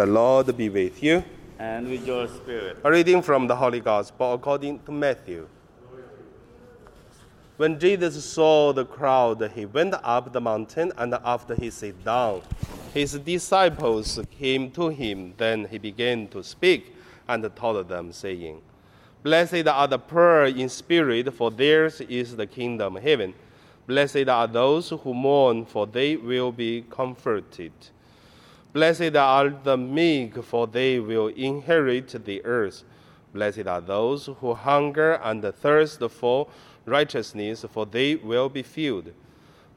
The Lord be with you. and with your spirit. A reading from the Holy Gospel according to Matthew. When Jesus saw the crowd, he went up the mountain, and after he sat down, his disciples came to him. Then he began to speak and taught them, saying, Blessed are the poor in spirit, for theirs is the kingdom of heaven. Blessed are those who mourn, for they will be comforted. Blessed are the meek, for they will inherit the earth. Blessed are those who hunger and thirst for righteousness, for they will be filled.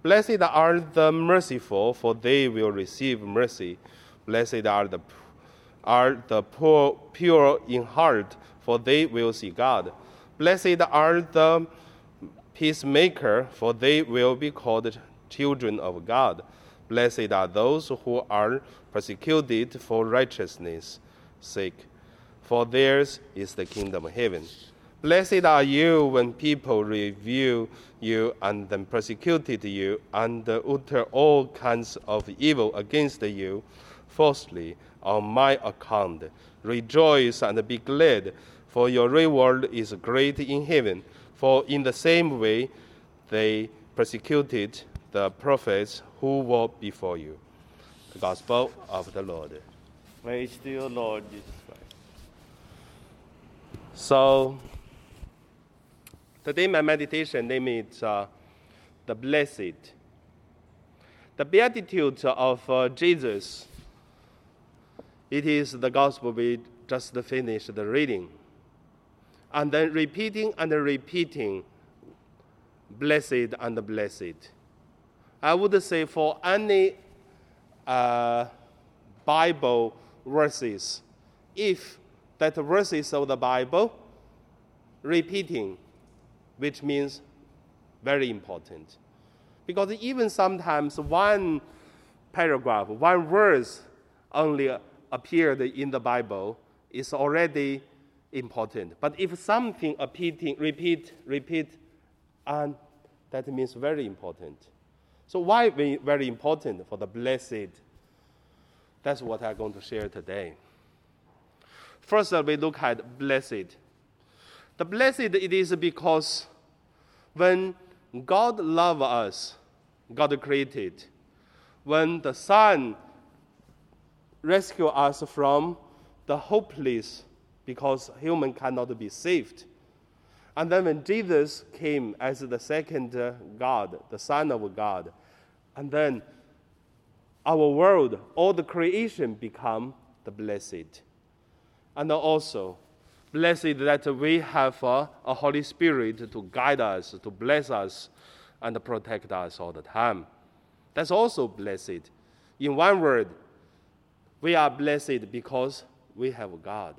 Blessed are the merciful, for they will receive mercy. Blessed are the, are the poor, pure in heart, for they will see God. Blessed are the peacemaker, for they will be called children of God. Blessed are those who are persecuted for righteousness' sake, for theirs is the kingdom of heaven. Blessed are you when people revile you and then persecuted you and utter all kinds of evil against you falsely on my account. Rejoice and be glad, for your reward is great in heaven. For in the same way they persecuted the prophets who were before you. The Gospel of the Lord. Praise to you, Lord Jesus Christ. So, today my meditation name is uh, the Blessed. The Beatitude of uh, Jesus. It is the Gospel we just finished the reading. And then repeating and repeating, blessed and blessed. I would say for any uh, Bible verses, if that verses of the Bible repeating, which means very important. Because even sometimes one paragraph, one verse only appeared in the Bible is already important. But if something repeating, repeat, repeat, and that means very important. So why ve- very important for the blessed? That's what I'm going to share today. First, we look at blessed. The blessed it is because when God loved us, God created, when the Son rescued us from the hopeless because human cannot be saved. And then when Jesus came as the second uh, God, the Son of God, and then our world, all the creation become the blessed. And also, blessed that we have uh, a Holy Spirit to guide us, to bless us, and protect us all the time. That's also blessed. In one word, we are blessed because we have God.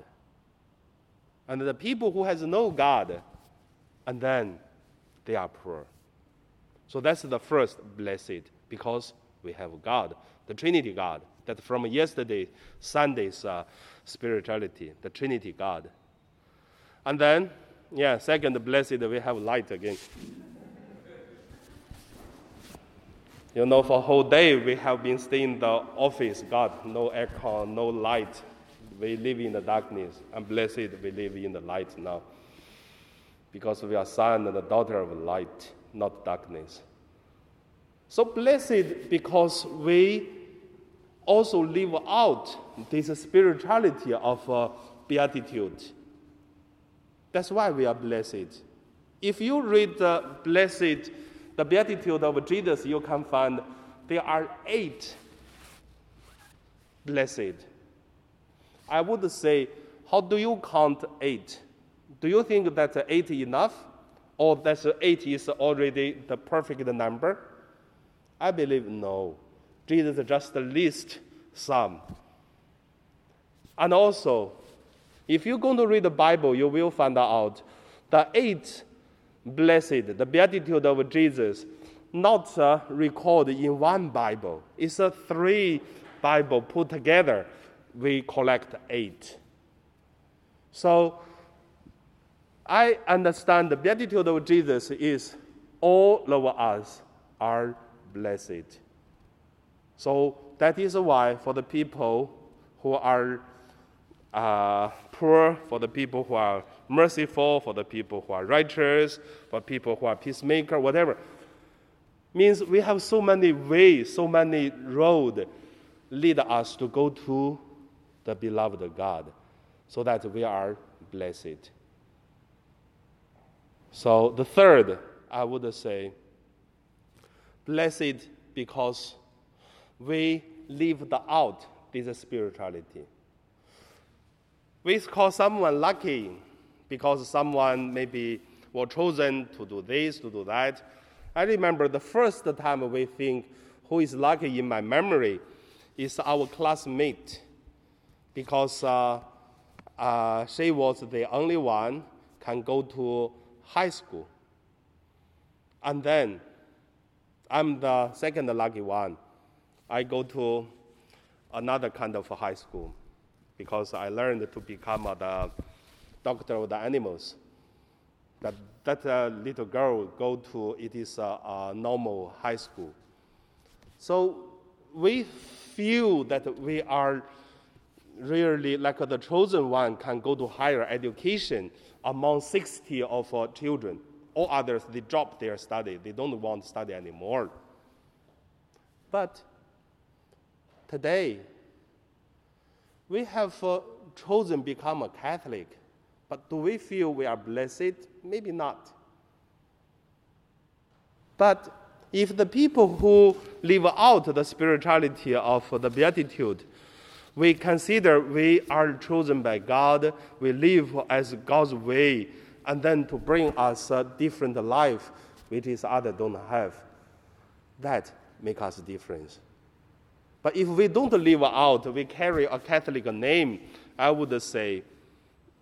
And the people who has no God, and then they are poor. So that's the first blessed because we have God, the Trinity God. That from yesterday, Sunday's uh, spirituality, the Trinity God. And then, yeah, second blessed, we have light again. You know, for a whole day we have been staying in the office. God, no aircon, no light. We live in the darkness. And blessed we live in the light now. Because we are son and the daughter of light, not darkness. So blessed because we also live out this spirituality of uh, beatitude. That's why we are blessed. If you read the blessed, the beatitude of Jesus, you can find there are eight blessed. I would say, how do you count eight? Do you think that eight enough? Or that eight is already the perfect number? I believe no. Jesus just list some. And also, if you're going to read the Bible, you will find out the eight blessed, the beatitude of Jesus, not uh, recorded in one Bible. It's a three Bible put together. We collect eight. So I understand the beatitude of Jesus is all of us are blessed. So that is why for the people who are uh, poor, for the people who are merciful, for the people who are righteous, for people who are peacemaker, whatever. Means we have so many ways, so many road lead us to go to the beloved God, so that we are blessed. So the third, I would say, blessed because we lived out this spirituality. We call someone lucky because someone maybe was chosen to do this, to do that. I remember the first time we think who is lucky in my memory is our classmate because uh, uh, she was the only one can go to high school. And then I'm the second lucky one. I go to another kind of high school because I learned to become the doctor of the animals. That, that uh, little girl go to, it is a, a normal high school. So we feel that we are really like the chosen one can go to higher education among 60 of our children. All others, they drop their study. They don't want to study anymore. But today, we have uh, chosen become a Catholic, but do we feel we are blessed? Maybe not. But if the people who live out the spirituality of the Beatitude, we consider we are chosen by God, we live as God's way, and then to bring us a different life, which is other don't have. That make us difference. But if we don't live out, we carry a Catholic name, I would say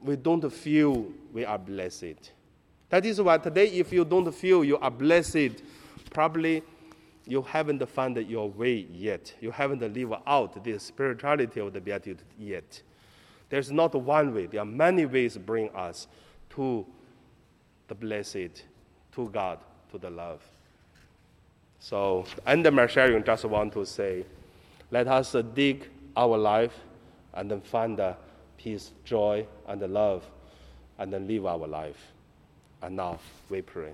we don't feel we are blessed. That is why today, if you don't feel you are blessed, probably you haven't found your way yet. You haven't lived out the spirituality of the Beatitude yet. There's not one way, there are many ways to bring us to the blessed, to God, to the love. So, end my sharing, just want to say, let us dig our life and then find the peace, joy, and the love, and then live our life. And now we pray.